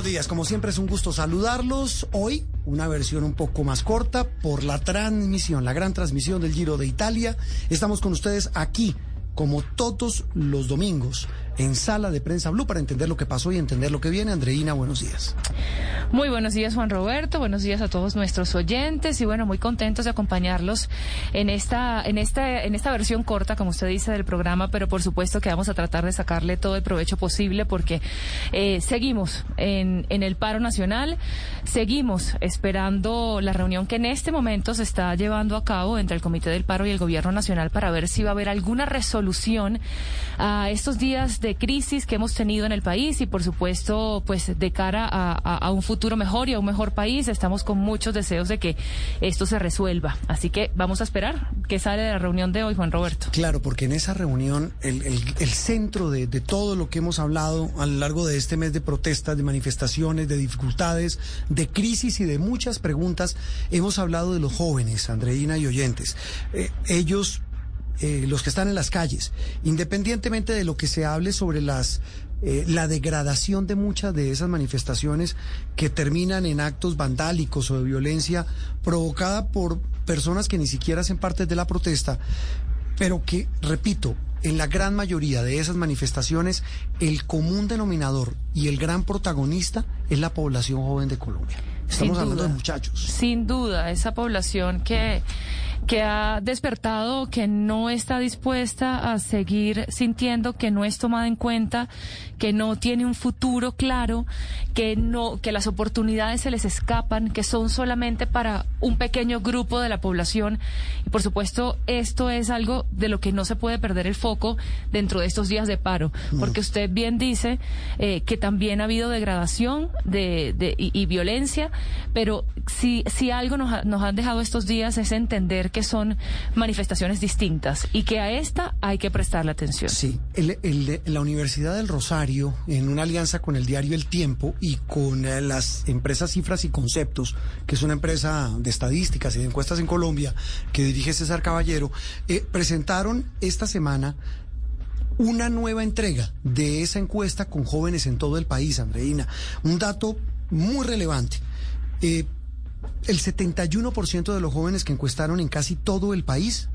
buenos días. Como siempre es un gusto saludarlos. Hoy una versión un poco más corta por la transmisión, la gran transmisión del Giro de Italia. Estamos con ustedes aquí como todos los domingos en Sala de Prensa Blue para entender lo que pasó y entender lo que viene. Andreina, buenos días. Muy buenos días, Juan Roberto. Buenos días a todos nuestros oyentes y bueno, muy contentos de acompañarlos en esta, en esta, en esta versión corta, como usted dice, del programa, pero por supuesto que vamos a tratar de sacarle todo el provecho posible porque eh, seguimos en, en el paro nacional, seguimos esperando la reunión que en este momento se está llevando a cabo entre el Comité del Paro y el Gobierno Nacional para ver si va a haber alguna resolución a estos días de crisis que hemos tenido en el país y por supuesto, pues de cara a, un futuro mejor y a un mejor país. Estamos con muchos deseos de que esto se resuelva. Así que vamos a esperar qué sale de la reunión de hoy, Juan Roberto. Claro, porque en esa reunión el, centro de, de, todo lo que hemos hablado a lo largo de este mes de protestas, de manifestaciones, de dificultades, de crisis y de muchas preguntas, hemos hablado de los jóvenes, Andreina y oyentes. Eh, ellos eh, los que están en las calles, independientemente de lo que se hable sobre las eh, la degradación de muchas de esas manifestaciones que terminan en actos vandálicos o de violencia provocada por personas que ni siquiera hacen parte de la protesta, pero que, repito, en la gran mayoría de esas manifestaciones el común denominador y el gran protagonista es la población joven de Colombia. Estamos hablando de muchachos. Sin duda, esa población que que ha despertado, que no está dispuesta a seguir sintiendo que no es tomada en cuenta, que no tiene un futuro claro, que no, que las oportunidades se les escapan, que son solamente para un pequeño grupo de la población. Y por supuesto, esto es algo de lo que no se puede perder el foco dentro de estos días de paro, porque usted bien dice eh, que también ha habido degradación de, de y, y, violencia, pero si, si algo nos, nos han dejado estos días es entender que son manifestaciones distintas y que a esta hay que prestarle atención. Sí, el, la Universidad del Rosario, en una alianza con el diario El Tiempo y con eh, las empresas Cifras y Conceptos, que es una empresa de estadísticas y de encuestas en Colombia, que dirige César Caballero, eh, presentaron esta semana una nueva entrega de esa encuesta con jóvenes en todo el país, Andreina. Un dato muy relevante. Eh, el 71% de los jóvenes que encuestaron en casi todo el país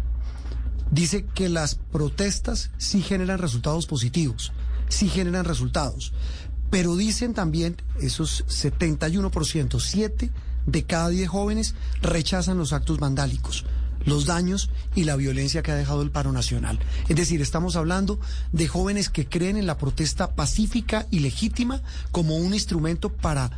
dice que las protestas sí generan resultados positivos, sí generan resultados. Pero dicen también esos 71%, 7 de cada 10 jóvenes rechazan los actos vandálicos, los daños y la violencia que ha dejado el paro nacional. Es decir, estamos hablando de jóvenes que creen en la protesta pacífica y legítima como un instrumento para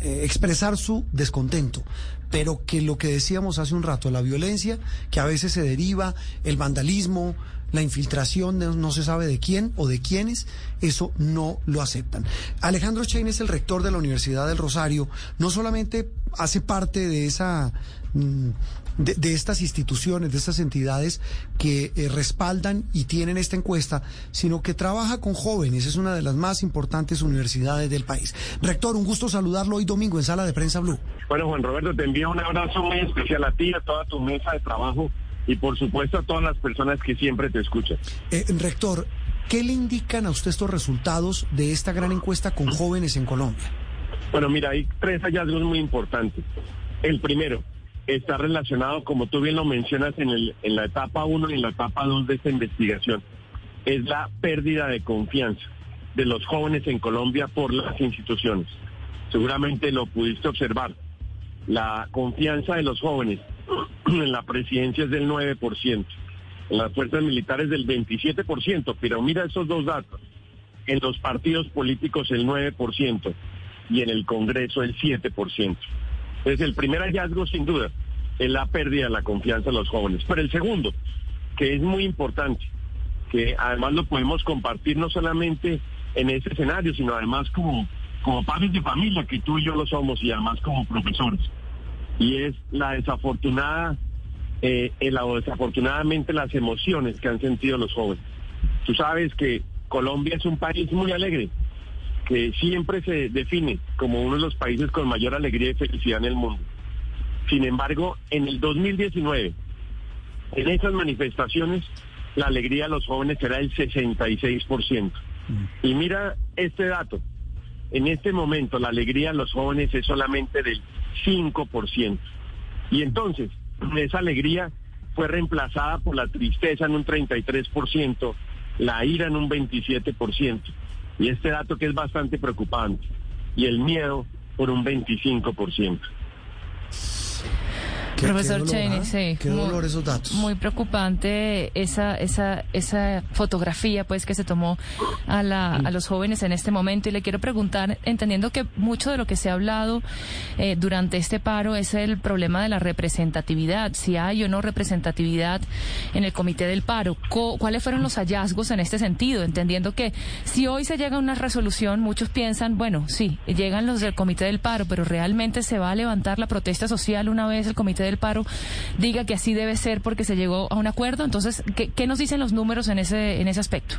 eh, expresar su descontento, pero que lo que decíamos hace un rato, la violencia, que a veces se deriva, el vandalismo, la infiltración de no se sabe de quién o de quiénes, eso no lo aceptan. Alejandro Chain es el rector de la Universidad del Rosario, no solamente hace parte de esa mm, de, de, estas instituciones, de estas entidades que eh, respaldan y tienen esta encuesta, sino que trabaja con jóvenes. Es una de las más importantes universidades del país. Rector, un gusto saludarlo hoy domingo en Sala de Prensa Blue. Bueno, Juan Roberto, te envío un abrazo muy especial a ti, a toda tu mesa de trabajo y por supuesto a todas las personas que siempre te escuchan. Eh, rector, ¿qué le indican a usted estos resultados de esta gran encuesta con jóvenes en Colombia? Bueno, mira, hay tres hallazgos muy importantes. El primero, está relacionado, como tú bien lo mencionas, en, la etapa 1 y en la etapa 2 de esta investigación. Es la pérdida de confianza de los jóvenes en Colombia por las instituciones. Seguramente lo pudiste observar. La confianza de los jóvenes en la presidencia es del 9%, en las fuerzas militares del 27%, pero mira esos dos datos. En los partidos políticos el 9% y en el Congreso el 7%. Entonces, el primer hallazgo, sin duda, es la pérdida de la confianza de los jóvenes. Pero el segundo, que es muy importante, que además lo podemos compartir no solamente en ese escenario, sino además como, como padres de familia, que tú y yo lo somos, y además como profesores. Y es la desafortunada, eh, el, desafortunadamente las emociones que han sentido los jóvenes. Tú sabes que Colombia es un país muy alegre, que siempre se define como uno de los países con mayor alegría y felicidad en el mundo. Sin embargo, en el 2019, en esas manifestaciones, la alegría de los jóvenes era del 66%. Y mira este dato, en este momento la alegría de los jóvenes es solamente del 5%. Y entonces, esa alegría fue reemplazada por la tristeza en un 33%, la ira en un 27%, y este dato que es bastante preocupante, y el miedo por un 25%. Profesor Cheney, sí. Qué dolor esos datos. Muy preocupante esa, esa, esa fotografía pues que se tomó a, la, a los jóvenes en este momento. Y le quiero preguntar, entendiendo que mucho de lo que se ha hablado eh, durante este paro es el problema de la representatividad, si hay o no representatividad en el comité del paro. ¿Cuáles fueron los hallazgos en este sentido? Entendiendo que si hoy se llega a una resolución, muchos piensan, bueno, sí, llegan los del comité del paro, pero realmente se va a levantar la protesta social una vez el comité del paro diga que así debe ser porque se llegó a un acuerdo. Entonces, ¿qué, nos dicen los números en ese, en ese aspecto?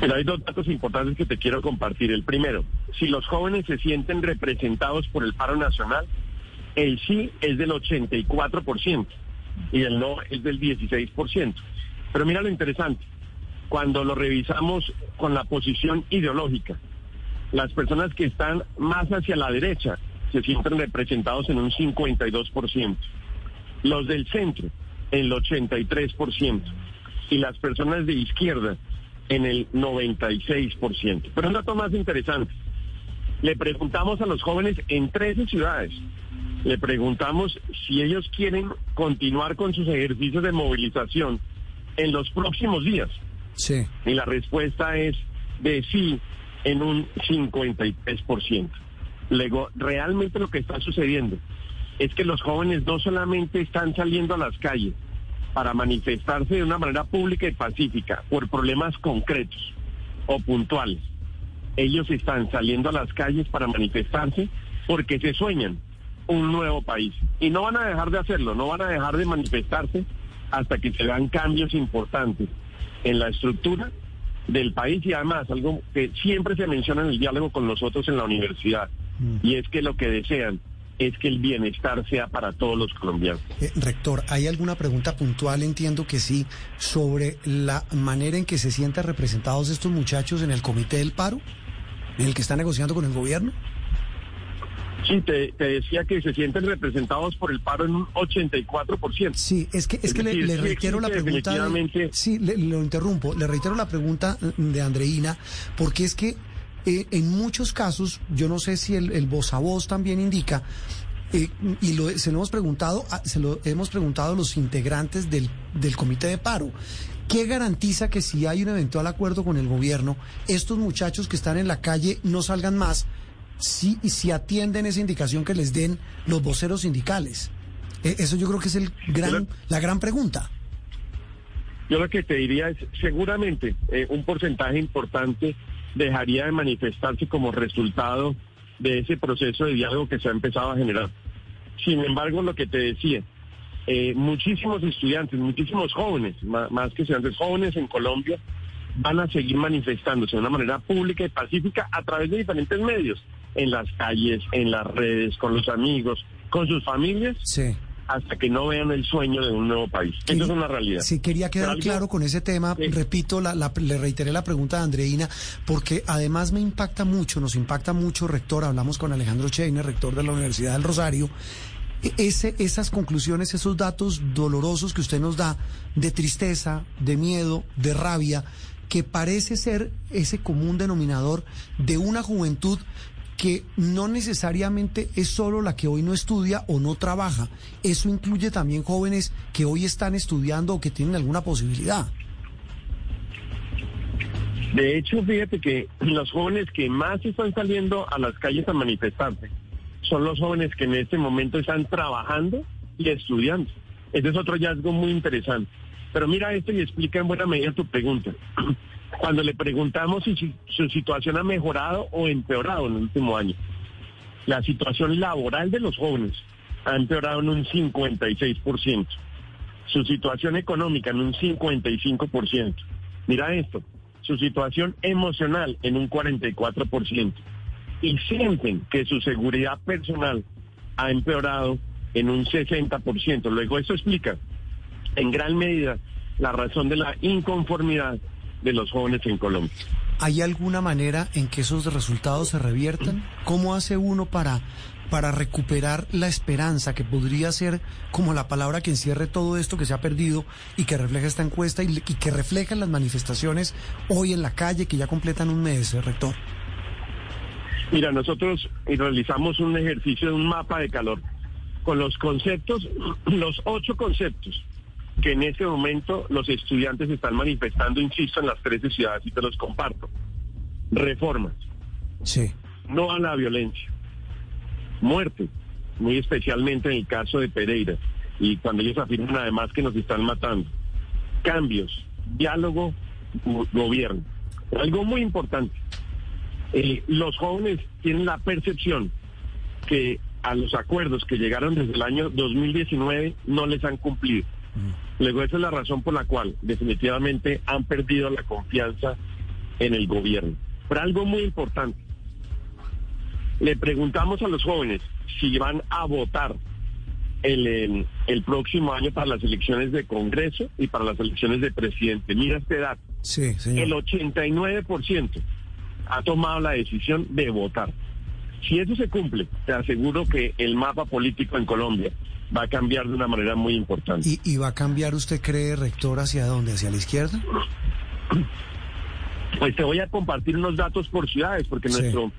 Hay dos datos importantes que te quiero compartir. El primero, si los jóvenes se sienten representados por el paro nacional, el sí es del 84% y el no es del 16%. Pero mira lo interesante, cuando lo revisamos con la posición ideológica, las personas que están más hacia la derecha se sienten representados en un 52%. Los del centro, en el 83%. Y las personas de izquierda, en el 96%. Pero un dato más interesante. Le preguntamos a los jóvenes en 13 ciudades, le preguntamos si ellos quieren continuar con sus ejercicios de movilización en los próximos días. Sí. Y la respuesta es de sí en un 53%. Luego, realmente lo que está sucediendo es que los jóvenes no solamente están saliendo a las calles para manifestarse de una manera pública y pacífica por problemas concretos o puntuales. Ellos están saliendo a las calles para manifestarse porque se sueñan un nuevo país. Y no van a dejar de hacerlo, no van a dejar de manifestarse hasta que se dan cambios importantes en la estructura del país y además algo que siempre se menciona en el diálogo con nosotros en la universidad. Y es que lo que desean es que el bienestar sea para todos los colombianos. Eh, rector, ¿hay alguna pregunta puntual? Entiendo que sí, sobre la manera en que se sienten representados estos muchachos en el comité del paro, en el que está negociando con el gobierno. Sí, te, decía que se sienten representados por el paro en un 84%. Sí, es que, es, que le, reitero la pregunta. sí, le, lo interrumpo. Le reitero la pregunta de Andreina, porque es que eh, en muchos casos, yo no sé si el, voz a voz también indica, eh, y lo, se lo hemos preguntado, se lo hemos preguntado a los integrantes del, del comité de paro. ¿Qué garantiza que si hay un eventual acuerdo con el gobierno, estos muchachos que están en la calle no salgan más si, si atienden esa indicación que les den los voceros sindicales? Eh, eso yo creo que es el gran, la gran pregunta. Yo lo que te diría es, seguramente un porcentaje importante dejaría de manifestarse como resultado de ese proceso de diálogo que se ha empezado a generar. Sin embargo, lo que te decía, eh, muchísimos estudiantes, muchísimos jóvenes, más, que estudiantes jóvenes en Colombia, van a seguir manifestándose de una manera pública y pacífica a través de diferentes medios, en las calles, en las redes, con los amigos, con sus familias. Sí hasta que no vean el sueño de un nuevo país. Eso es una realidad. Sí, quería quedar claro con ese tema. Repito, le reiteré la pregunta de Andreina, porque además me impacta mucho, nos impacta mucho, rector, hablamos con Alejandro Cheiner, rector de la Universidad del Rosario, e, ese, esas conclusiones, esos datos dolorosos que usted nos da de tristeza, de miedo, de rabia, que parece ser ese común denominador de una juventud que no necesariamente es solo la que hoy no estudia o no trabaja. Eso incluye también jóvenes que hoy están estudiando o que tienen alguna posibilidad. De hecho, fíjate que los jóvenes que más están saliendo a las calles a manifestarse son los jóvenes que en este momento están trabajando y estudiando. Ese es otro hallazgo muy interesante. Pero mira esto y explica en buena medida tu pregunta. cuando le preguntamos si su situación ha mejorado o empeorado en el último año. La situación laboral de los jóvenes ha empeorado en un 56%. Su situación económica en un 55%. Mira esto, su situación emocional en un 44%. Y sienten que su seguridad personal ha empeorado en un 60%. Luego eso explica en gran medida la razón de la inconformidad de los jóvenes en Colombia. ¿hay alguna manera en que esos resultados se reviertan? ¿Cómo hace uno para para recuperar la esperanza que podría ser como la palabra que encierre todo esto que se ha perdido y que refleja esta encuesta y, que refleja las manifestaciones hoy en la calle que ya completan un mes, eh, rector? Mira, nosotros realizamos un ejercicio de un mapa de calor con los conceptos, los ocho conceptos que en este momento los estudiantes están manifestando, insisto, en las 13 ciudades y te los comparto. Reformas. Sí. No a la violencia muerte, muy especialmente en el caso de Pereira, y cuando ellos afirman además que nos están matando. Cambios, diálogo, gobierno. Algo muy importante, eh, los jóvenes tienen la percepción que a los acuerdos que llegaron desde el año 2019 no les han cumplido. Luego esa es la razón por la cual definitivamente han perdido la confianza en el gobierno. Pero algo muy importante, le preguntamos a los jóvenes si van a votar el, el, próximo año para las elecciones de Congreso y para las elecciones de presidente. Mira este dato. Sí, señor. El 89% ha tomado la decisión de votar. Si eso se cumple, te aseguro que el mapa político en Colombia va a cambiar de una manera muy importante. ¿Y, y va a cambiar, usted cree, rector, hacia dónde? ¿Hacia la izquierda? Pues te voy a compartir unos datos por ciudades, porque nuestro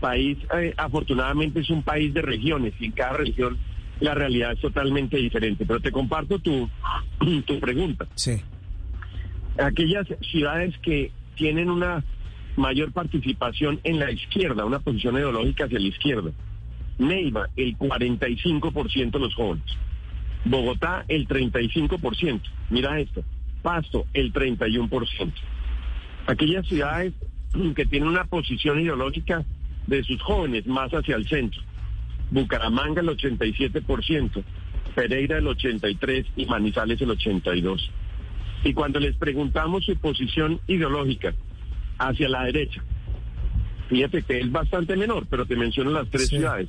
país eh, afortunadamente es un país de regiones y en cada región la realidad es totalmente diferente. Pero te comparto tu, tu pregunta. Sí. Aquellas ciudades que tienen una mayor participación en la izquierda, una posición ideológica hacia la izquierda. Neiva, el 45% de los jóvenes. Bogotá, el 35%. Mira esto. Pasto, el 31%. Aquellas ciudades que tienen una posición ideológica de sus jóvenes más hacia el centro. Bucaramanga el 87%, Pereira el 83% y Manizales el 82%. Y cuando les preguntamos su posición ideológica hacia la derecha, fíjate que es bastante menor, pero te menciono las tres ciudades.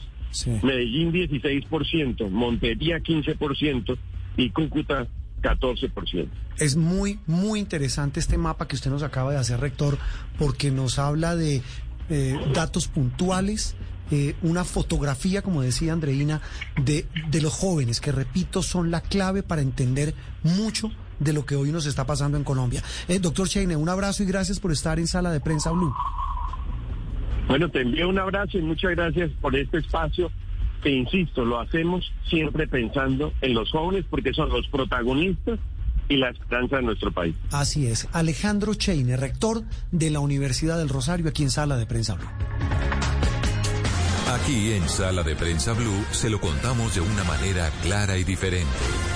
Medellín 16%, Montería 15% y Cúcuta 14%. Es muy, muy interesante este mapa que usted nos acaba de hacer, rector, porque nos habla de eh, datos puntuales, eh, una fotografía, como decía Andreina, de, de los jóvenes, que repito, son la clave para entender mucho de lo que hoy nos está pasando en Colombia. Eh, doctor Cheine, un abrazo y gracias por estar en Sala de Prensa Blue. Bueno, te envío un abrazo y muchas gracias por este espacio que, insisto, lo hacemos siempre pensando en los jóvenes porque son los protagonistas y la esperanza de nuestro país. Así es. Alejandro Cheine, rector de la Universidad del Rosario, aquí en Sala de Prensa Blue. Aquí en Sala de Prensa Blue se lo contamos de una manera clara y diferente.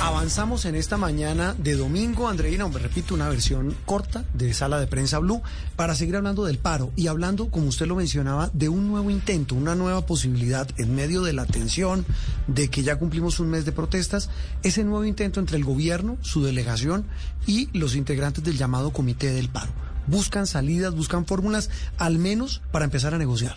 Avanzamos en esta mañana de domingo, Andreina, me repito, una versión corta de Sala de Prensa Blue para seguir hablando del paro y hablando, como usted lo mencionaba, de un nuevo intento, una nueva posibilidad en medio de la tensión de que ya cumplimos un mes de protestas, ese nuevo intento entre el gobierno, su delegación y los integrantes del llamado Comité del Paro. Buscan salidas, buscan fórmulas, al menos para empezar a negociar.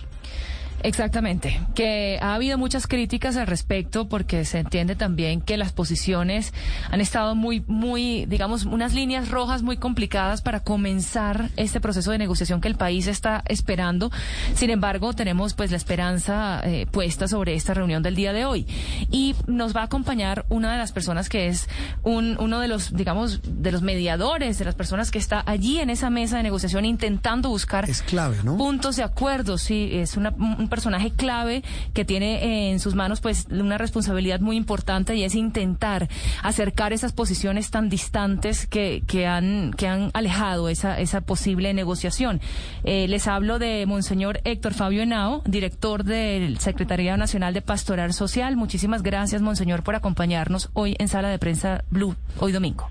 Exactamente, que ha habido muchas críticas al respecto porque se entiende también que las posiciones han estado muy, muy, digamos, unas líneas rojas muy complicadas para comenzar este proceso de negociación que el país está esperando. Sin embargo, tenemos pues la esperanza eh, puesta sobre esta reunión del día de hoy. Y nos va a acompañar una de las personas que es un, uno de los, digamos, de los mediadores, de las personas que está allí en esa mesa de negociación intentando buscar es clave, ¿no? puntos de acuerdo. Sí, es una, un personaje clave que tiene en sus manos pues una responsabilidad muy importante y es intentar acercar esas posiciones tan distantes que, que, han, que han alejado esa, esa posible negociación. Eh, les hablo de Monseñor Héctor Fabio Henao, director del Secretariado Nacional de Pastoral Social. Muchísimas gracias, Monseñor, por acompañarnos hoy en Sala de Prensa Blue, hoy domingo.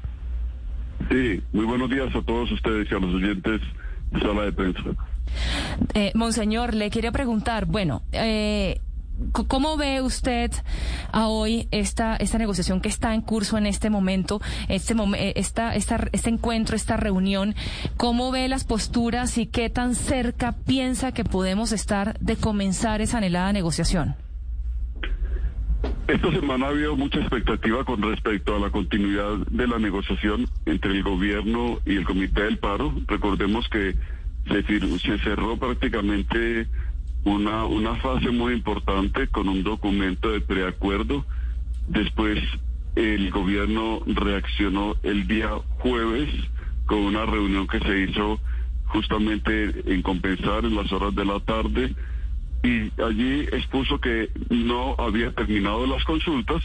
Sí, muy buenos días a todos ustedes y a los oyentes de Sala de Prensa. Eh, Monseñor, le quería preguntar, bueno, eh, ¿Cómo ve usted a hoy esta, esta negociación que está en curso en este momento, este, eh, esta, esta, este encuentro, esta reunión? ¿Cómo ve las posturas y qué tan cerca piensa que podemos estar de comenzar esa anhelada negociación? Esta semana ha habido mucha expectativa con respecto a la continuidad de la negociación entre el gobierno y el Comité del Paro. Recordemos que se, se cerró prácticamente una, una fase muy importante con un documento de preacuerdo. Después el gobierno reaccionó el día jueves con una reunión que se hizo justamente en compensar en las horas de la tarde y allí expuso que no había terminado las consultas,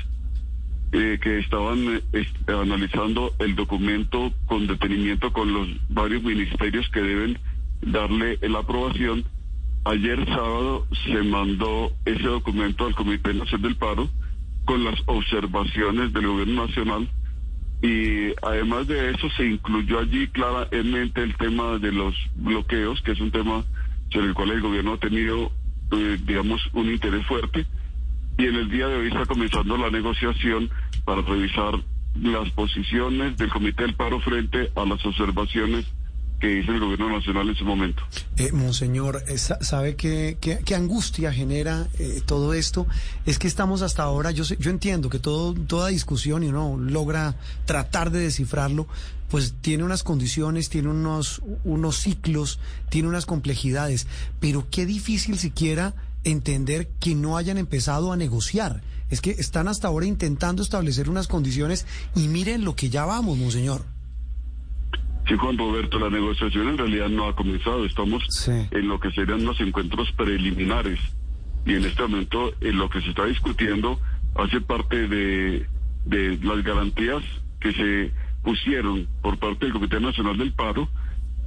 eh, que estaban analizando el documento con detenimiento con los varios ministerios que deben darle la aprobación. Ayer sábado se mandó ese documento al Comité Nacional del Paro con las observaciones del Gobierno Nacional y además de eso se incluyó allí claramente el tema de los bloqueos, que es un tema sobre el cual el gobierno ha tenido eh, digamos, un interés fuerte. Y en el día de hoy está comenzando la negociación para revisar las posiciones del Comité del Paro frente a las observaciones que hizo el gobierno nacional en su momento. Eh, monseñor, eh, ¿sabe qué, qué, angustia genera eh, todo esto? Es que estamos hasta ahora, yo, yo entiendo que todo, toda discusión y uno logra tratar de descifrarlo, pues tiene unas condiciones, tiene unos, unos ciclos, tiene unas complejidades, pero qué difícil siquiera entender que no hayan empezado a negociar. Es que están hasta ahora intentando establecer unas condiciones y miren lo que ya vamos, monseñor. Sí, Juan Roberto, la negociación en realidad no ha comenzado. Estamos en lo que serían los encuentros preliminares. Y en este momento, en lo que se está discutiendo, hace parte de, de las garantías que se pusieron por parte del Comité Nacional del Paro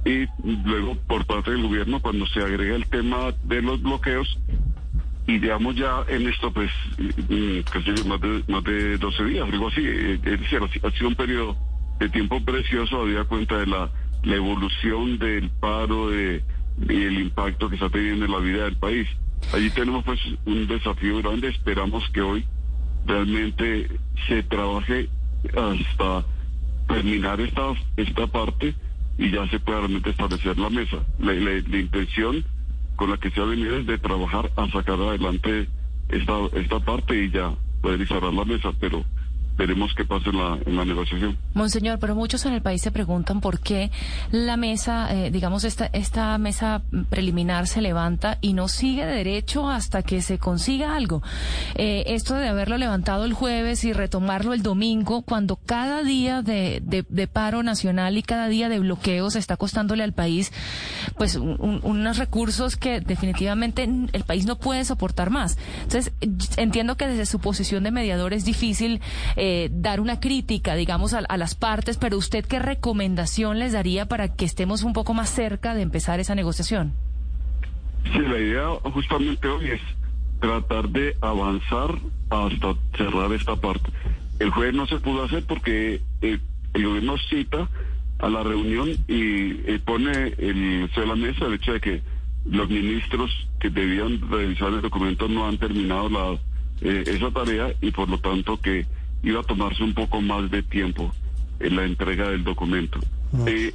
y luego por parte del gobierno cuando se agrega el tema de los bloqueos y digamos ya en esto pues mm, casi más de, más de 12 días, algo así, eh, es decir, ha sido un periodo de tiempo precioso había cuenta de la, evolución del paro de, y el impacto que está teniendo en la vida del país. Allí tenemos pues un desafío grande, esperamos que hoy realmente se trabaje hasta terminar esta, esta parte y ya se pueda realmente establecer la mesa. La, intención con la que se ha venido es de trabajar a sacar adelante esta, esta parte y ya poder cerrar la mesa, pero veremos qué pasa en la, negociación. Monseñor, pero muchos en el país se preguntan por qué la mesa, eh, digamos, esta, esta mesa preliminar se levanta y no sigue derecho hasta que se consiga algo. Eh, esto de haberlo levantado el jueves y retomarlo el domingo, cuando cada día de, de, paro nacional y cada día de bloqueos está costándole al país, pues, unos recursos que definitivamente el país no puede soportar más. Entonces, entiendo que desde su posición de mediador es difícil. Eh, eh, dar una crítica, digamos, a, las partes, pero usted qué recomendación les daría para que estemos un poco más cerca de empezar esa negociación? Sí, la idea justamente hoy es tratar de avanzar hasta cerrar esta parte. El jueves no se pudo hacer porque eh, el gobierno cita a la reunión y eh, pone el, sobre la mesa el hecho de que los ministros que debían revisar el documento no han terminado la, esa tarea y por lo tanto que iba a tomarse un poco más de tiempo en la entrega del documento. Eh,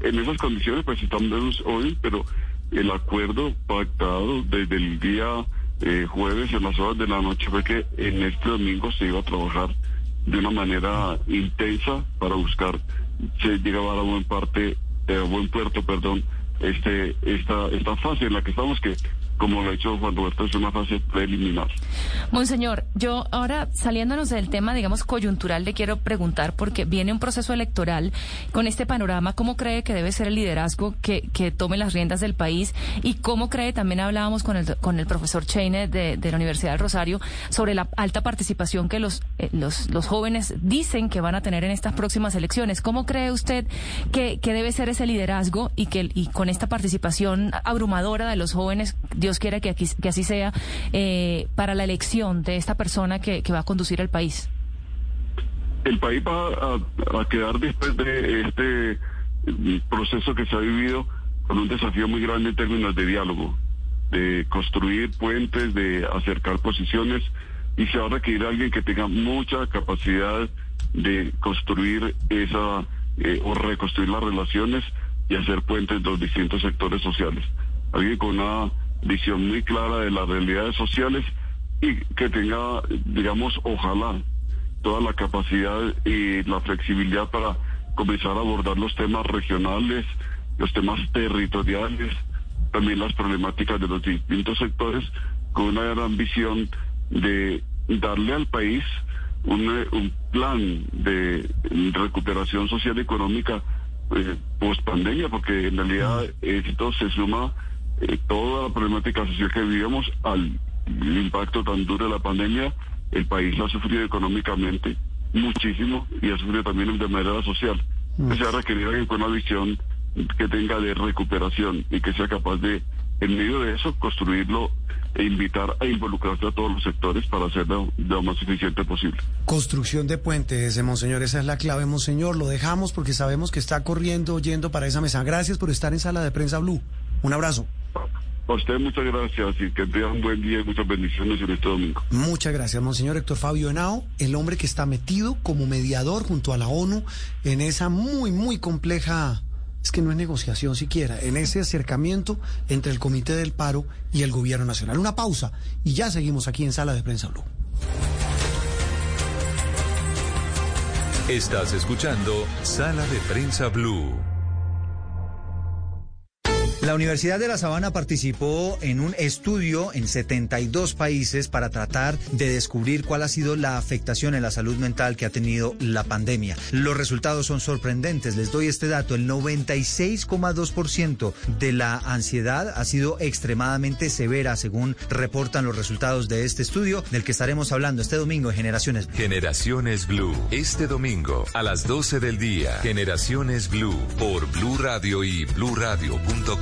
en esas condiciones, pues estamos hoy, pero el acuerdo pactado desde el día eh, jueves en las horas de la noche fue que en este domingo se iba a trabajar de una manera intensa para buscar se llegaba a buen parte, a buen puerto, perdón, este esta esta fase en la que estamos que como lo ha dicho Juan Roberto, es una fase preliminar. Monseñor, yo ahora saliéndonos del tema, digamos, coyuntural, le quiero preguntar, porque viene un proceso electoral con este panorama, ¿cómo cree que debe ser el liderazgo que, que tome las riendas del país? Y cómo cree, también hablábamos con el, con el profesor Cheine de, de la Universidad del Rosario, sobre la alta participación que los, eh, los, los jóvenes dicen que van a tener en estas próximas elecciones. ¿Cómo cree usted que, que debe ser ese liderazgo y, que, y con esta participación abrumadora de los jóvenes, Dios quiera que, que así sea, eh, para la elección de esta persona que, va a conducir el país? El país va a, quedar después de este proceso que se ha vivido con un desafío muy grande en términos de diálogo, de construir puentes, de acercar posiciones y se va a requerir alguien que tenga mucha capacidad de construir esa eh, o reconstruir las relaciones y hacer puentes en los distintos sectores sociales. Alguien con una visión muy clara de las realidades sociales y que tenga, digamos, ojalá, toda la capacidad y la flexibilidad para comenzar a abordar los temas regionales, los temas territoriales, también las problemáticas de los distintos sectores, con una gran visión de darle al país un, un plan de recuperación social y económica eh, post pandemia, porque en realidad esto se suma eh, toda la problemática social que vivimos al impacto tan duro de la pandemia. El país lo ha sufrido económicamente muchísimo y ha sufrido también de manera social. Se ha requerido con una visión que tenga de recuperación y que sea capaz de, en medio de eso, construirlo e invitar a involucrarse a todos los sectores para hacerlo lo más eficiente posible. Construcción de puentes, Monseñor, esa es la clave, Monseñor. Lo dejamos porque sabemos que está corriendo, yendo para esa mesa. Gracias por estar en Sala de Prensa Blue. Un abrazo. A usted muchas gracias y que tengan un buen día y muchas bendiciones en este domingo. Muchas gracias, Monseñor Héctor Fabio Henao, el hombre que está metido como mediador junto a la ONU en esa muy, muy compleja es que no es negociación siquiera, en ese acercamiento entre el Comité del Paro y el Gobierno Nacional. Una pausa y ya seguimos aquí en Sala de Prensa Blue. Estás escuchando Sala de Prensa Blue. La Universidad de La Sabana participó en un estudio en 72 países para tratar de descubrir cuál ha sido la afectación en la salud mental que ha tenido la pandemia. Los resultados son sorprendentes. Les doy este dato. El 96,2% de la ansiedad ha sido extremadamente severa, según reportan los resultados de este estudio, del que estaremos hablando este domingo en Generaciones. Generaciones Blue. Este domingo a las 12 del día. Generaciones Blue por Blue Radio y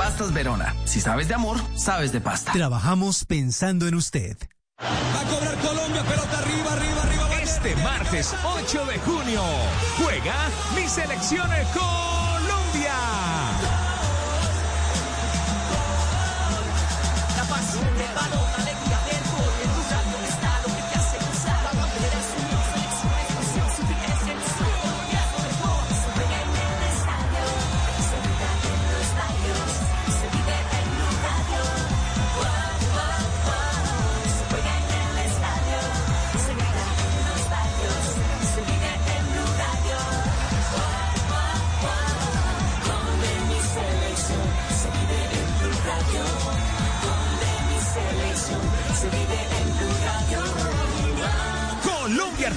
Pastas Verona. Si sabes de amor, sabes de pasta. Trabajamos pensando en usted. Va a cobrar Colombia, pelota arriba, arriba, arriba. Este martes 8 de junio juega mi selección Colombia.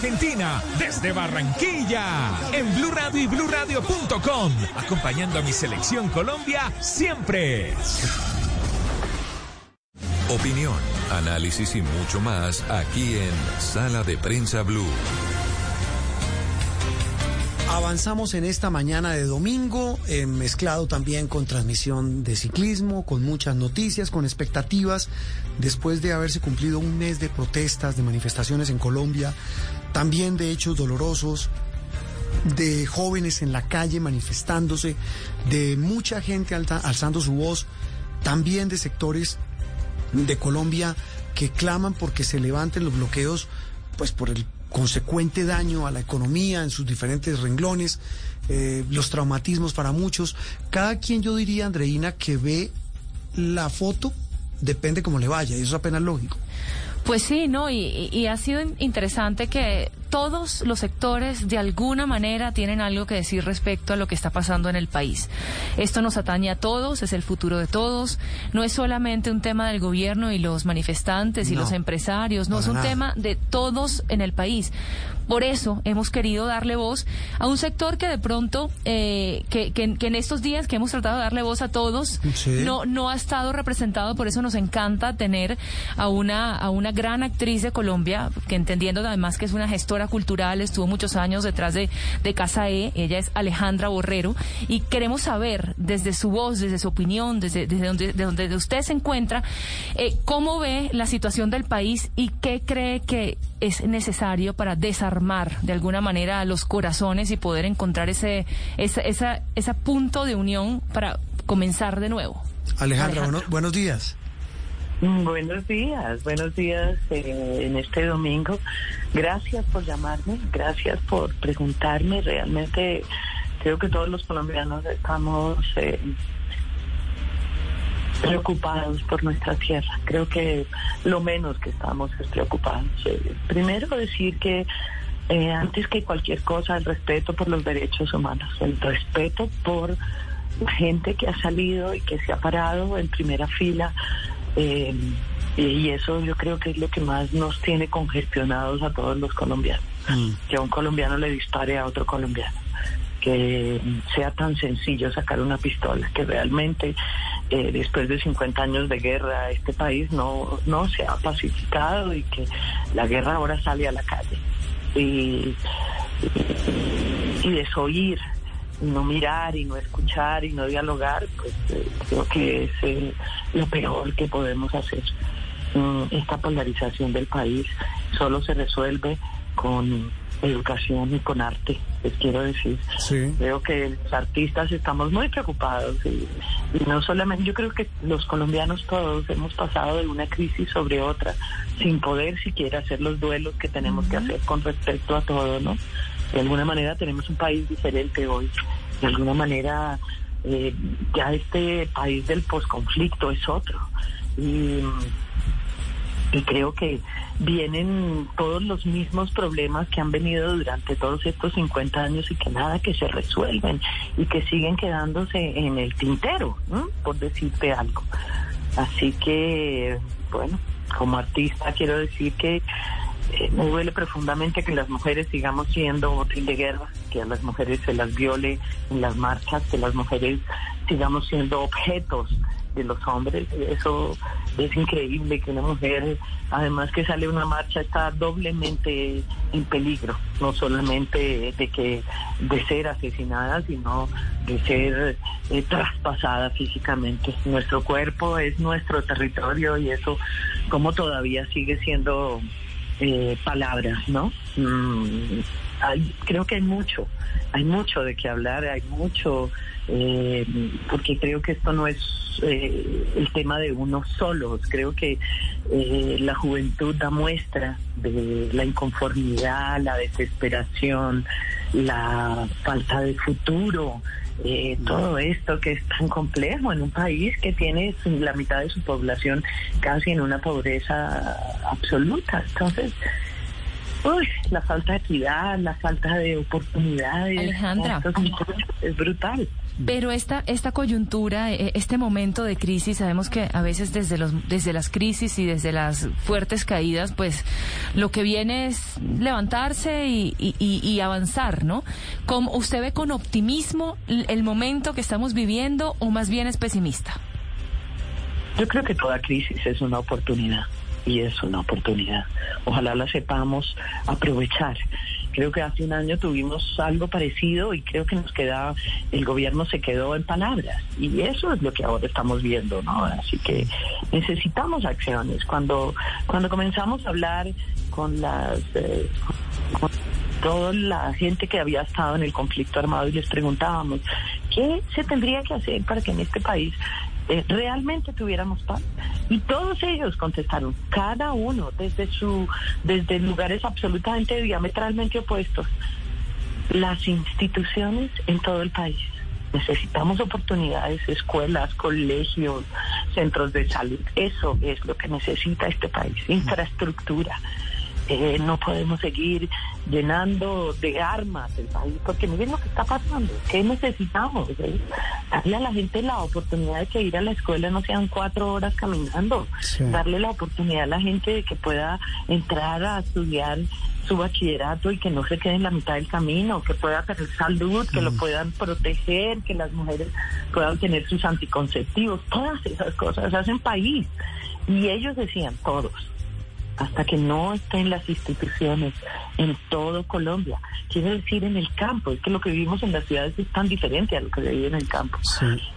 Argentina desde Barranquilla en Blue Radio y BlueRadio.com acompañando a mi selección Colombia siempre. Opinión, análisis y mucho más aquí en Sala de Prensa Blue. Avanzamos en esta mañana de domingo, eh, mezclado también con transmisión de ciclismo, con muchas noticias, con expectativas, después de haberse cumplido un mes de protestas, de manifestaciones en Colombia, también de hechos dolorosos, de jóvenes en la calle manifestándose, de mucha gente alzando su voz, también de sectores de Colombia que claman porque se levanten los bloqueos, pues por el consecuente daño a la economía en sus diferentes renglones, eh, los traumatismos para muchos. Cada quien, yo diría, Andreina, que ve la foto, depende cómo le vaya, y eso es apenas lógico. Pues sí, ¿no? Y, y- ha sido in- interesante que todos los sectores de alguna manera tienen algo que decir respecto a lo que está pasando en el país. Esto nos atañe a todos, es el futuro de todos. No es solamente un tema del gobierno y los manifestantes y No, los empresarios, no, es un nada. tema de todos en el país. Por eso hemos querido darle voz a un sector que de pronto, eh, que, que- que en estos días que hemos tratado de darle voz a todos, Sí. no, no ha estado representado, por eso nos encanta tener a una, a una gran actriz de Colombia, que entendiendo además que es una gestora gestora cultural, estuvo muchos años detrás de, de Casa E, ella es Alejandra Borrero, y queremos saber desde su voz, desde su opinión, desde, desde donde, de donde usted se encuentra, eh, cómo ve la situación del país y qué cree que es necesario para desarmar de alguna manera los corazones y poder encontrar ese, esa, esa, ese punto de unión para comenzar de nuevo. Alejandra, Alejandra. bueno- buenos días. Buenos días, buenos días eh, en este domingo. Gracias por llamarme, gracias por preguntarme. Realmente creo que todos los colombianos estamos eh, preocupados por nuestra tierra. Creo que lo menos que estamos es preocupados. Eh, primero decir que eh, antes que cualquier cosa, el respeto por los derechos humanos, el respeto por la gente que ha salido y que se ha parado en primera fila. Eh, y eso yo creo que es lo que más nos tiene congestionados a todos los colombianos. Que a un colombiano le dispare a otro colombiano. Que sea tan sencillo sacar una pistola, que realmente eh, después de 50 años de guerra este país no, no se ha pacificado y que la guerra ahora sale a la calle. Y, y desoír, no mirar y no escuchar y no dialogar, pues eh, creo que es eh, lo peor que podemos hacer. Mm, Esta polarización del país solo se resuelve con educación y con arte, les quiero decir. Sí. Creo que los artistas estamos muy preocupados y, y no solamente, yo creo que los colombianos todos hemos pasado de una crisis sobre otra sin poder siquiera hacer los duelos que tenemos que hacer con respecto a todo, ¿no? De alguna manera tenemos un país diferente hoy, de alguna manera eh, ya este país del posconflicto es otro. Y, creo que vienen todos los mismos problemas que han venido durante todos estos 50 años y que nada que se resuelven y que siguen quedándose en el tintero, ¿no? por decirte algo. Así que, bueno, como artista quiero decir que eh, me duele profundamente que las mujeres sigamos siendo botín de guerra, que a las mujeres se las viole en las marchas, que las mujeres sigamos siendo objetos de los hombres. Eso es increíble que una mujer, además que sale una marcha, está doblemente en peligro, no solamente de que de ser asesinada, sino de ser eh, traspasada físicamente. Nuestro cuerpo es nuestro territorio y eso como todavía sigue siendo eh, palabras, ¿no? Mm, hay- creo que hay mucho, hay mucho de qué hablar, hay mucho, eh, porque creo que esto no es eh, el tema de unos solos, creo que eh, la juventud da muestra de la inconformidad, la desesperación, la falta de futuro, eh, todo esto que es tan complejo en un país que tiene la mitad de su población casi en una pobreza absoluta. Entonces, uy, la falta de equidad, la falta de oportunidades. Alejandra. es brutal. Pero esta, esta coyuntura, eh, este momento de crisis, sabemos que a veces desde, los, desde las crisis y desde las fuertes caídas, pues lo que viene es levantarse y, y- y- y avanzar, ¿no? ¿Cómo ¿Usted ve con optimismo el momento que estamos viviendo o más bien es pesimista? Yo creo que toda crisis es una oportunidad y es una oportunidad. Ojalá la sepamos aprovechar. Creo que hace un año tuvimos algo parecido y creo que nos queda, el gobierno se quedó en palabras y eso es lo que ahora estamos viendo, ¿no? Así que necesitamos acciones. Cuando, cuando comenzamos a hablar con las, eh, con toda la gente que había estado en el conflicto armado y les preguntábamos, ¿qué se tendría que hacer para que en este país eh, realmente tuviéramos paz. Y todos ellos contestaron, cada uno desde su, desde lugares absolutamente diametralmente opuestos, las instituciones en todo el país. Necesitamos oportunidades, escuelas, colegios, centros de salud. Eso es lo que necesita este país, infraestructura. Eh, no podemos seguir llenando de armas el país, porque miren lo que está pasando. ¿Qué necesitamos? eh? Darle a la gente la oportunidad de que ir a la escuela no sean cuatro horas caminando. Sí. Darle la oportunidad a la gente de que pueda entrar a estudiar su bachillerato y que no se quede en la mitad del camino, que pueda tener salud, que lo puedan proteger, que las mujeres puedan tener sus anticonceptivos. Todas esas cosas hacen país. Y ellos decían, todos hasta que no estén las instituciones en todo Colombia. Quiere decir en el campo, es que lo que vivimos en las ciudades es tan diferente a lo que se vive en el campo.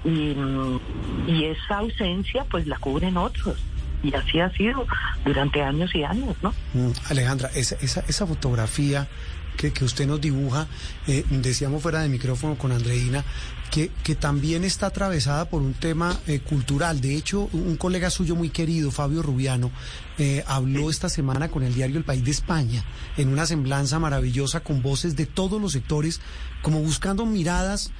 Y, mm, y esa ausencia pues la cubren otros. Y así ha sido durante años y años, ¿no? Mm, Alejandra, esa, esa, esa fotografía que, que usted nos dibuja, eh, decíamos fuera de micrófono con Andreina, que, que también está atravesada por un tema eh, cultural. De hecho, un colega suyo muy querido, Fabio Rubiano, eh, habló esta semana con el diario El País de España, en una semblanza maravillosa con voces de todos los sectores, como buscando miradas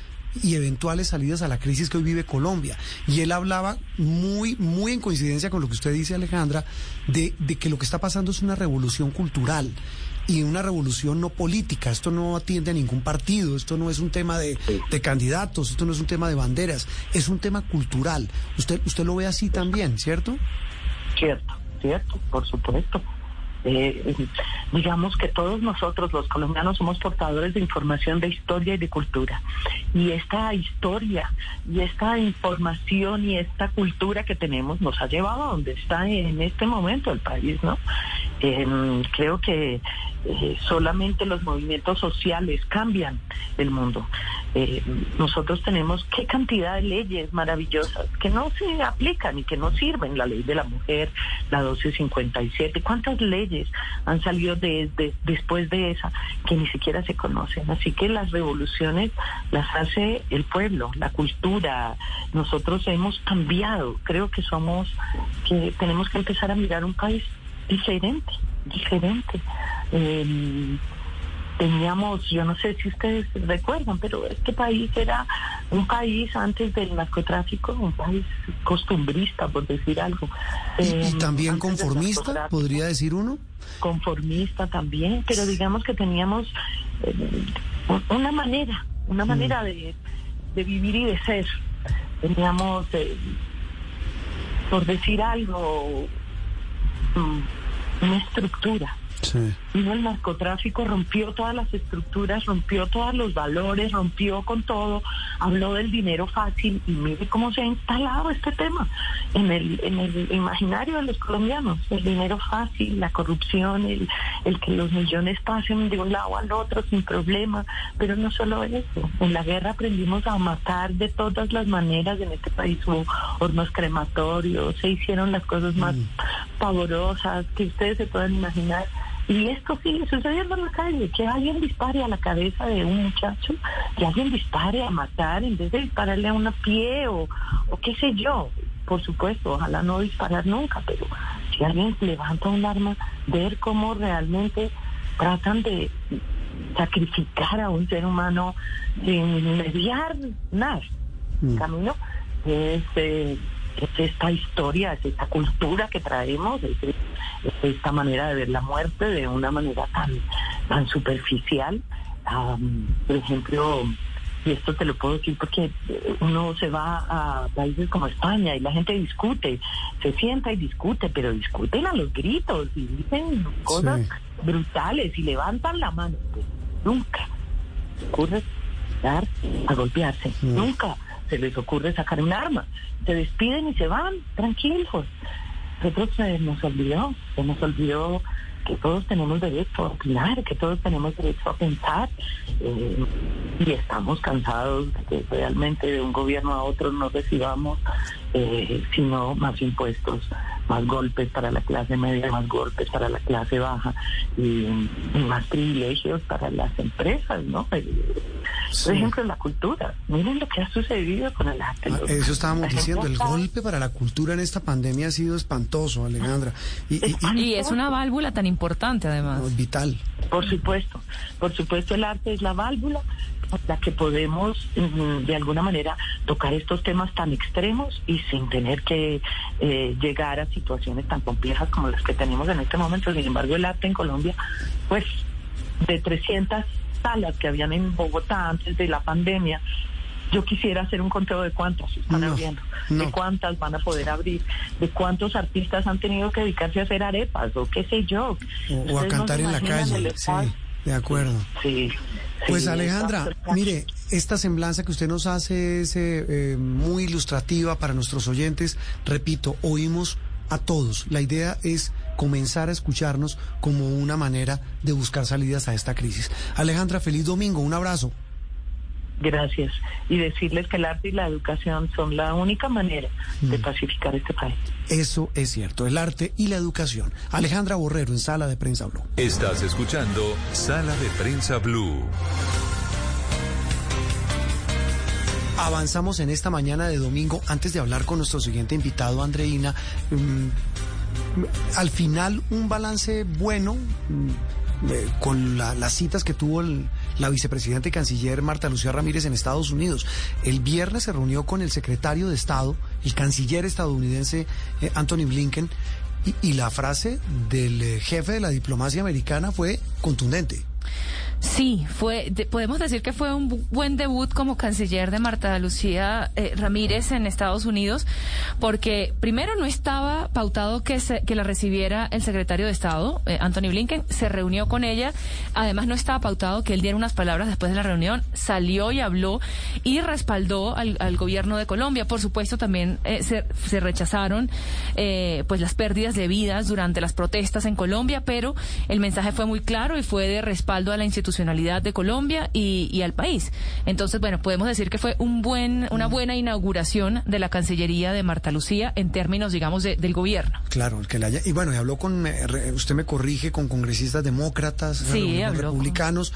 y eventuales salidas a la crisis que hoy vive Colombia. Y él hablaba muy, muy en coincidencia con lo que usted dice, Alejandra, de, de que lo que está pasando es una revolución cultural y una revolución no política. Esto no atiende a ningún partido, esto no es un tema de, de candidatos, esto no es un tema de banderas, es un tema cultural. Usted, usted lo ve así también, ¿cierto? Cierto, cierto, por supuesto. Eh, digamos que todos nosotros los colombianos somos portadores de información de historia y de cultura. Y esta historia y esta información y esta cultura que tenemos nos ha llevado a donde está en este momento el país, ¿no? Eh, creo que eh, solamente los movimientos sociales cambian el mundo. Eh, nosotros tenemos qué cantidad de leyes maravillosas que no se aplican y que no sirven, la ley de la mujer, la 1257, cuántas leyes han salido de, de- después de esa que ni siquiera se conocen. Así que las revoluciones las hace el pueblo, la cultura. Nosotros hemos cambiado, creo que somos, que tenemos que empezar a mirar un país diferente, diferente. Eh, teníamos, yo no sé si ustedes recuerdan, pero este país era un país antes del narcotráfico, un país costumbrista, por decir algo. Y, Eh, y también conformista, podría decir uno. conformista también, pero digamos que teníamos eh, una manera, una manera de, de vivir y de ser. Teníamos, eh, por decir algo, mm, una estructura. Sí. Vino el narcotráfico, rompió todas las estructuras, rompió todos los valores, rompió con todo, habló del dinero fácil y mire cómo se ha instalado este tema en el, en el imaginario de los colombianos. El dinero fácil, la corrupción, el, el que los millones pasen de un lado al otro sin problema, pero no solo eso. En la guerra aprendimos a matar de todas las maneras. En este país hubo hornos crematorios, se hicieron las cosas más pavorosas que ustedes se puedan imaginar. Y esto sigue sucediendo en la calle, que alguien dispare a la cabeza de un muchacho, que alguien dispare a matar en vez de dispararle a una pie o, o qué sé yo. Por supuesto, ojalá no disparar nunca, pero si alguien levanta un arma, ver cómo realmente tratan de sacrificar a un ser humano sin mediar nada. Camino es, eh, es esta historia, es esta cultura que traemos, es, es esta manera de ver la muerte de una manera tan, tan superficial. Am, por ejemplo, y esto te lo puedo decir porque uno se va a países como España y la gente discute, se sienta y discute, pero discuten a los gritos y dicen cosas brutales y levantan la mano. Pues nunca ocurre a golpearse, nunca se les ocurre sacar un arma. Se despiden y se van tranquilos. Nosotros se nos olvidó, se nos olvidó que todos tenemos derecho a opinar, que todos tenemos derecho a pensar eh, y estamos cansados de que realmente de un gobierno a otro no recibamos eh, sino más impuestos, más golpes para la clase media, más golpes para la clase baja y, y más privilegios para las empresas, ¿no? Eh, Por ejemplo, la cultura. Miren lo que ha sucedido con el arte. Ah, Eso estábamos diciendo, el golpe para la cultura en esta pandemia ha sido espantoso, Alejandra. Y, y- y- Y es una válvula tan importante además. no, vital. Por supuesto, por supuesto el arte es la válvula la que podemos de alguna manera tocar estos temas tan extremos y sin tener que eh, llegar a situaciones tan complejas como las que tenemos en este momento. Sin embargo, el arte en Colombia, pues de 300 salas que habían en Bogotá antes de la pandemia, yo quisiera hacer un conteo de cuántas están No, abriendo, no. de cuántas van a poder abrir, de cuántos artistas han tenido que dedicarse a hacer arepas o qué sé yo. O, o a no cantar en la calle. Sí, de acuerdo. Sí. Pues Alejandra, mire, esta semblanza que usted nos hace es eh, eh, muy ilustrativa para nuestros oyentes. Repito, oímos a todos. La idea es comenzar a escucharnos como una manera de buscar salidas a esta crisis. Alejandra, feliz domingo, un abrazo. Gracias. Y decirles que el arte y la educación son la única manera de pacificar este país. Eso es cierto, el arte y la educación. Alejandra Borrero en Sala de Prensa Blue. Estás escuchando Sala de Prensa Blue. Avanzamos en esta mañana de domingo. Antes de hablar con nuestro siguiente invitado, Andreina, mm, al final un balance bueno mm, eh, con la- las citas que tuvo el- la vicepresidenta y canciller Marta Lucía Ramírez en Estados Unidos. El viernes se reunió con el secretario de Estado, el canciller estadounidense eh, Anthony Blinken, y, la frase del eh, jefe de la diplomacia americana fue contundente. Sí, fue, de- podemos decir que fue un bu- buen debut como canciller de Marta Lucía eh, Ramírez en Estados Unidos, porque primero no estaba pautado que, se, que la recibiera el secretario de Estado, eh, Anthony Blinken, se reunió con ella, además no estaba pautado que él diera unas palabras después de la reunión, salió y habló y respaldó al, gobierno de Colombia. Por supuesto, también eh, se, se rechazaron eh, pues las pérdidas de vidas durante las protestas en Colombia, pero el mensaje fue muy claro y fue de respaldo a la institucionalidad de Colombia y, y al país. Entonces, bueno, podemos decir que fue un buen, una buena inauguración de la Cancillería de Marta Lucía en términos, digamos, de- del gobierno. Claro, el que la haya. Y bueno, y habló con, eh, usted me corrige, con congresistas demócratas, Sí, con habló con- republicanos,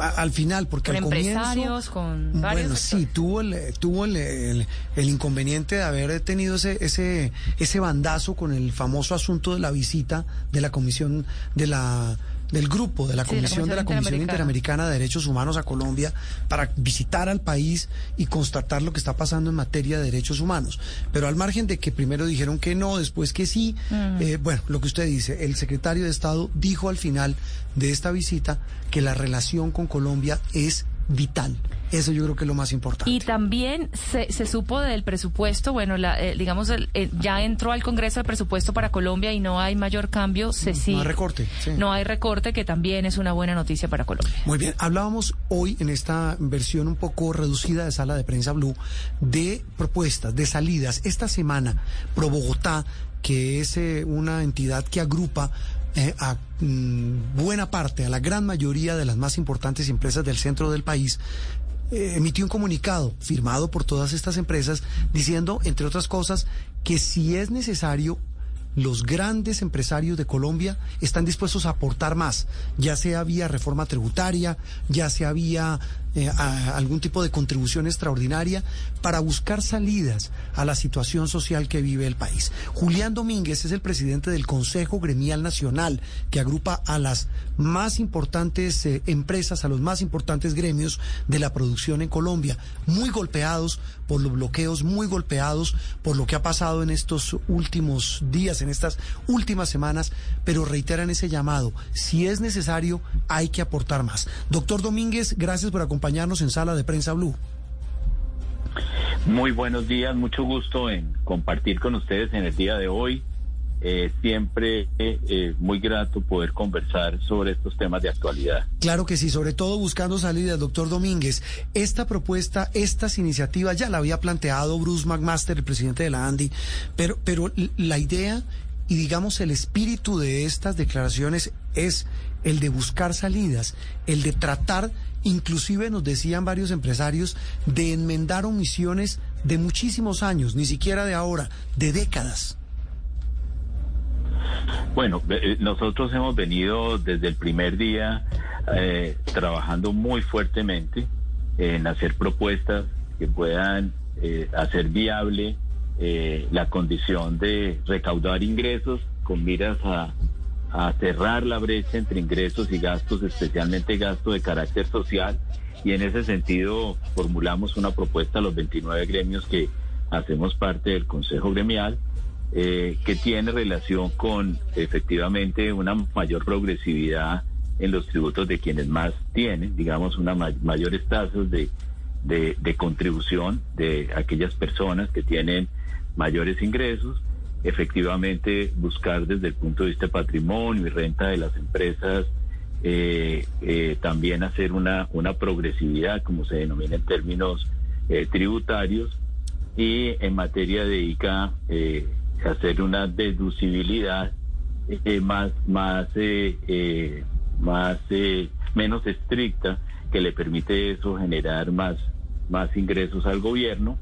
a- al final, porque Con al comienzo. con varios Bueno, sí, tuvo el, eh, tuvo el, el- el inconveniente de haber tenido ese, ese, ese bandazo con el famoso asunto de la visita de la comisión de la del grupo de la Sí, de la comisión de la Comisión. Interamericana de Derechos Humanos a Colombia para visitar al país y constatar lo que está pasando en materia de derechos humanos. Pero al margen de que primero dijeron que no, después que sí, Mm. eh, bueno, lo que usted dice, el secretario de Estado dijo al final de esta visita que la relación con Colombia es vital. Eso yo creo que es lo más importante. Y también se, se supo del presupuesto, bueno, la, eh, digamos, el- eh, ya entró al Congreso el presupuesto para Colombia y no hay mayor cambio. Se No sigue- hay recorte, sí. No hay recorte, que también es una buena noticia para Colombia. Muy bien, hablábamos hoy en esta versión un poco reducida de Sala de Prensa Blue de propuestas, de salidas. Esta semana, Pro Bogotá, que es eh, una entidad que agrupa eh, a mm, buena parte, a la gran mayoría de las más importantes empresas del centro del país, eh, emitió un comunicado firmado por todas estas empresas diciendo, entre otras cosas, que si es necesario los grandes empresarios de Colombia están dispuestos a aportar más, ya sea vía reforma tributaria, ya sea vía eh, algún tipo de contribución extraordinaria, para buscar salidas a la situación social que vive el país. Julián Domínguez es el presidente del Consejo Gremial Nacional, que agrupa a las más importantes eh, empresas, a los más importantes gremios de la producción en Colombia, muy golpeados por los bloqueos, muy golpeados por lo que ha pasado en estos últimos días, en estas últimas semanas, pero reiteran ese llamado. Si es necesario, hay que aportar más. Doctor Domínguez, gracias por acompañarnos en Sala de Prensa Blue. Muy buenos días, mucho gusto en compartir con ustedes en el día de hoy. Eh, siempre eh, muy grato poder conversar sobre estos temas de actualidad. Claro que sí, sobre todo buscando salidas, doctor Domínguez. Esta propuesta, estas iniciativas ya la había planteado Bruce McMaster, el presidente de la ANDI, pero, pero la idea y digamos el espíritu de estas declaraciones es el de buscar salidas, el de tratar, inclusive nos decían varios empresarios, de enmendar omisiones de muchísimos años, ni siquiera de ahora, de décadas. Bueno, eh, nosotros hemos venido desde el primer día eh, trabajando muy fuertemente en hacer propuestas que puedan eh, hacer viable la condición de recaudar ingresos con miras a, a cerrar la brecha entre ingresos y gastos, especialmente gastos de carácter social. Y en ese sentido formulamos una propuesta a los 29 gremios que hacemos parte del Consejo Gremial eh, que tiene relación con efectivamente una mayor progresividad en los tributos de quienes más tienen, digamos, unas ma- mayores tasas de, de contribución de aquellas personas que tienen mayores ingresos, efectivamente buscar desde el punto de vista patrimonio y renta de las empresas, eh, eh, también hacer una, una progresividad, como se denomina en términos eh, tributarios, y en materia de ICA, hacer una deducibilidad más, más, más menos estricta que le permite eso generar más, más ingresos al gobierno,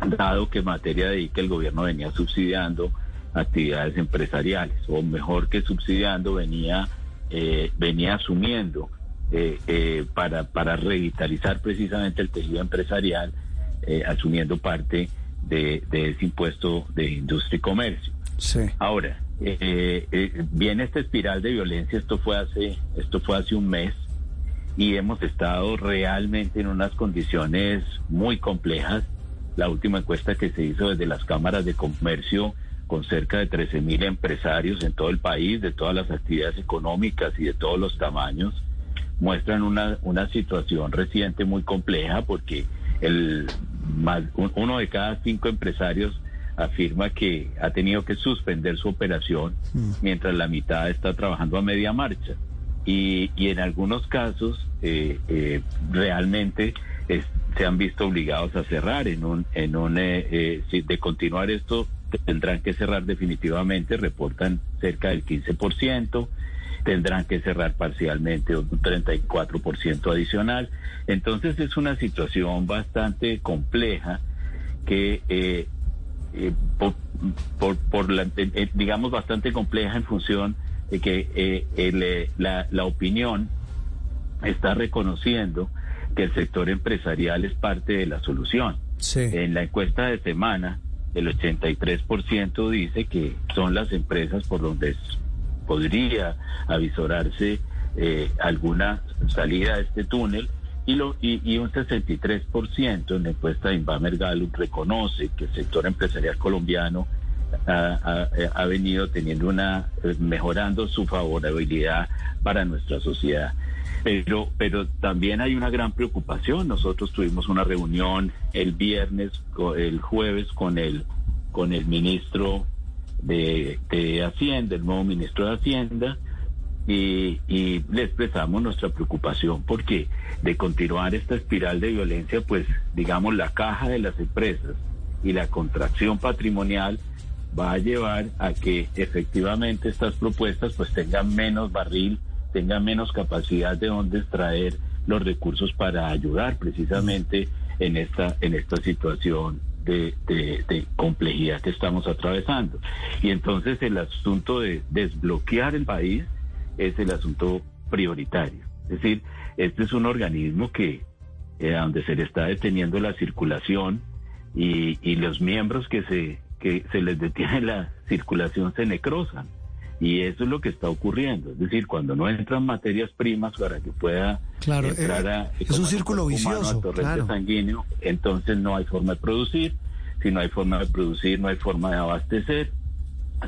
dado que en materia de ICA el gobierno venía subsidiando actividades empresariales, o mejor que subsidiando, venía, eh, venía asumiendo eh, eh, para, para revitalizar precisamente el tejido empresarial, eh, asumiendo parte de, de ese impuesto de industria y comercio. Sí. Ahora, viene esta espiral de violencia, esto fue hace, esto fue hace un mes, y hemos estado realmente en unas condiciones muy complejas. La última encuesta que se hizo desde las cámaras de comercio con cerca de 13 mil empresarios en todo el país, de todas las actividades económicas y de todos los tamaños, muestran una, una situación reciente muy compleja porque el, más, un- uno de cada cinco empresarios afirma que ha tenido que suspender su operación mientras la mitad está trabajando a media marcha. Y, y en algunos casos eh, eh, realmente se han visto obligados a cerrar en un en un eh, eh, si de continuar esto tendrán que cerrar definitivamente reportan cerca del 15% tendrán que cerrar parcialmente un 34% adicional. Entonces es una situación bastante compleja que eh, eh, por, digamos bastante compleja en función de que el, la, la opinión está reconociendo que el sector empresarial es parte de la solución. En la encuesta de semana, el 83% dice que son las empresas por donde podría avisorarse eh, alguna salida de este túnel y, lo, y, y un 63% en la encuesta de Inbamer Gallup reconoce que el sector empresarial colombiano ha, ha- ha venido teniendo una eh, mejorando su favorabilidad para nuestra sociedad. Pero, pero también hay una gran preocupación. Nosotros tuvimos una reunión el viernes, el jueves con el con el ministro de, de Hacienda, el nuevo ministro de Hacienda, y, y le expresamos nuestra preocupación porque de continuar esta espiral de violencia, pues digamos la caja de las empresas y la contracción patrimonial va a llevar a que efectivamente estas propuestas pues tengan menos barril, tengan menos capacidad de donde extraer los recursos para ayudar precisamente en esta en esta situación de complejidad que estamos atravesando. Y entonces el asunto de desbloquear el país es el asunto prioritario. Es decir, este es un organismo que eh, donde se le está deteniendo la circulación y, y los miembros que se que se les detiene la circulación se necrosan. Y eso es lo que está ocurriendo. Es decir, cuando no entran materias primas para que pueda Claro, entrar eh, a, es un círculo cuerpo humano, vicioso, a torrente claro. sanguíneo, entonces no hay forma de producir. Si no hay forma de producir, no hay forma de abastecer.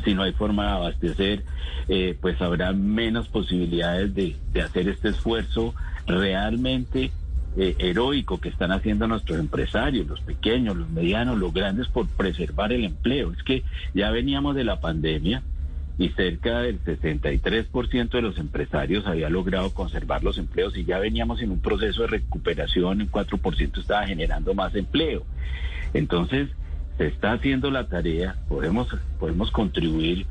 Si no hay forma de abastecer, eh, pues habrá menos posibilidades de, de hacer este esfuerzo realmente eh, heroico que están haciendo nuestros empresarios, los pequeños, los medianos, los grandes, por preservar el empleo. Es que ya veníamos de la pandemia y cerca del 63% de los empresarios había logrado conservar los empleos y ya veníamos en un proceso de recuperación, un 4% estaba generando más empleo. Entonces, se está haciendo la tarea, podemos, podemos contribuir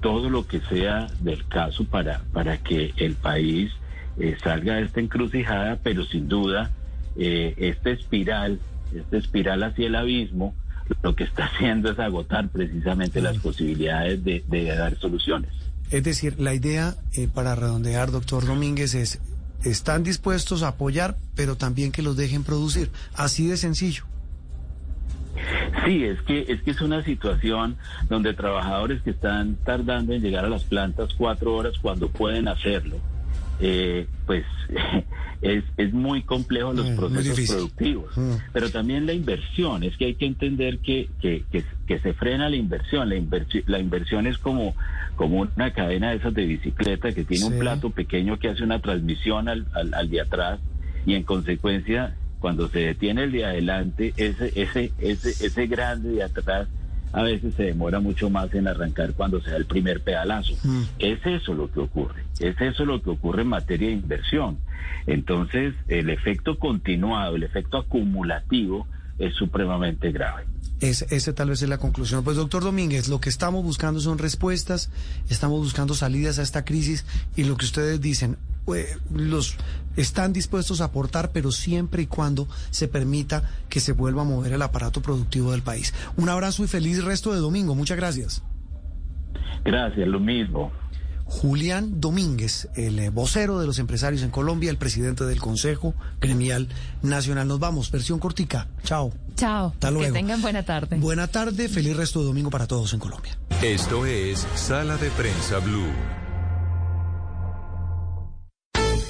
todo lo que sea del caso para, para que el país eh, salga de esta encrucijada, pero sin duda eh, esta espiral, esta espiral hacia el abismo, lo que está haciendo es agotar precisamente las posibilidades de, de dar soluciones. Es decir, la idea, eh, para redondear, doctor Domínguez, es, están dispuestos a apoyar, pero también que los dejen producir. Así de sencillo. Sí, es que es que es una situación donde trabajadores que están tardando en llegar a las plantas cuatro horas cuando pueden hacerlo, eh, pues es, es muy complejo los Mm, procesos productivos. Mm. Pero también la inversión, es que hay que entender que, que, que, que se frena la inversión. La, inversi- la inversión es como, como una cadena de esas de bicicleta que tiene Sí. un plato pequeño que hace una transmisión al, al, al de atrás y en consecuencia cuando se detiene el de adelante, ese, ese, ese, ese grande de atrás a veces se demora mucho más en arrancar cuando se da el primer pedalazo. Mm. Es eso lo que ocurre, es eso lo que ocurre en materia de inversión. Entonces, el efecto continuado, el efecto acumulativo es supremamente grave. Es, ese tal vez es la conclusión. Pues doctor Domínguez, lo que estamos buscando son respuestas, estamos buscando salidas a esta crisis y lo que ustedes dicen, eh, los están dispuestos a aportar, pero siempre y cuando se permita que se vuelva a mover el aparato productivo del país. Un abrazo y feliz resto de domingo. Muchas gracias. Gracias, lo mismo. Julián Domínguez, el eh, vocero de los empresarios en Colombia, el presidente del Consejo Gremial Nacional. Nos vamos, versión cortica. Chao. Chao. Hasta luego. Que tengan buena tarde. Buena tarde, feliz resto de domingo para todos en Colombia. Esto es Sala de Prensa Blue.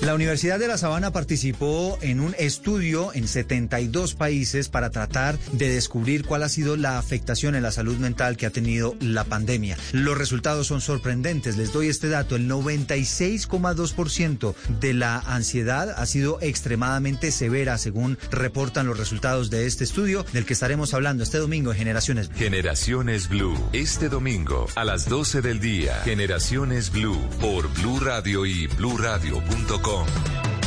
La Universidad de La Sabana participó en un estudio en 72 países para tratar de descubrir cuál ha sido la afectación en la salud mental que ha tenido la pandemia. Los resultados son sorprendentes. Les doy este dato. El 96,2% de la ansiedad ha sido extremadamente severa, según reportan los resultados de este estudio, del que estaremos hablando este domingo en Generaciones Blue. Generaciones Blue. Este domingo a las 12 del día. Generaciones Blue por Blue Radio y bluradio.com. bom.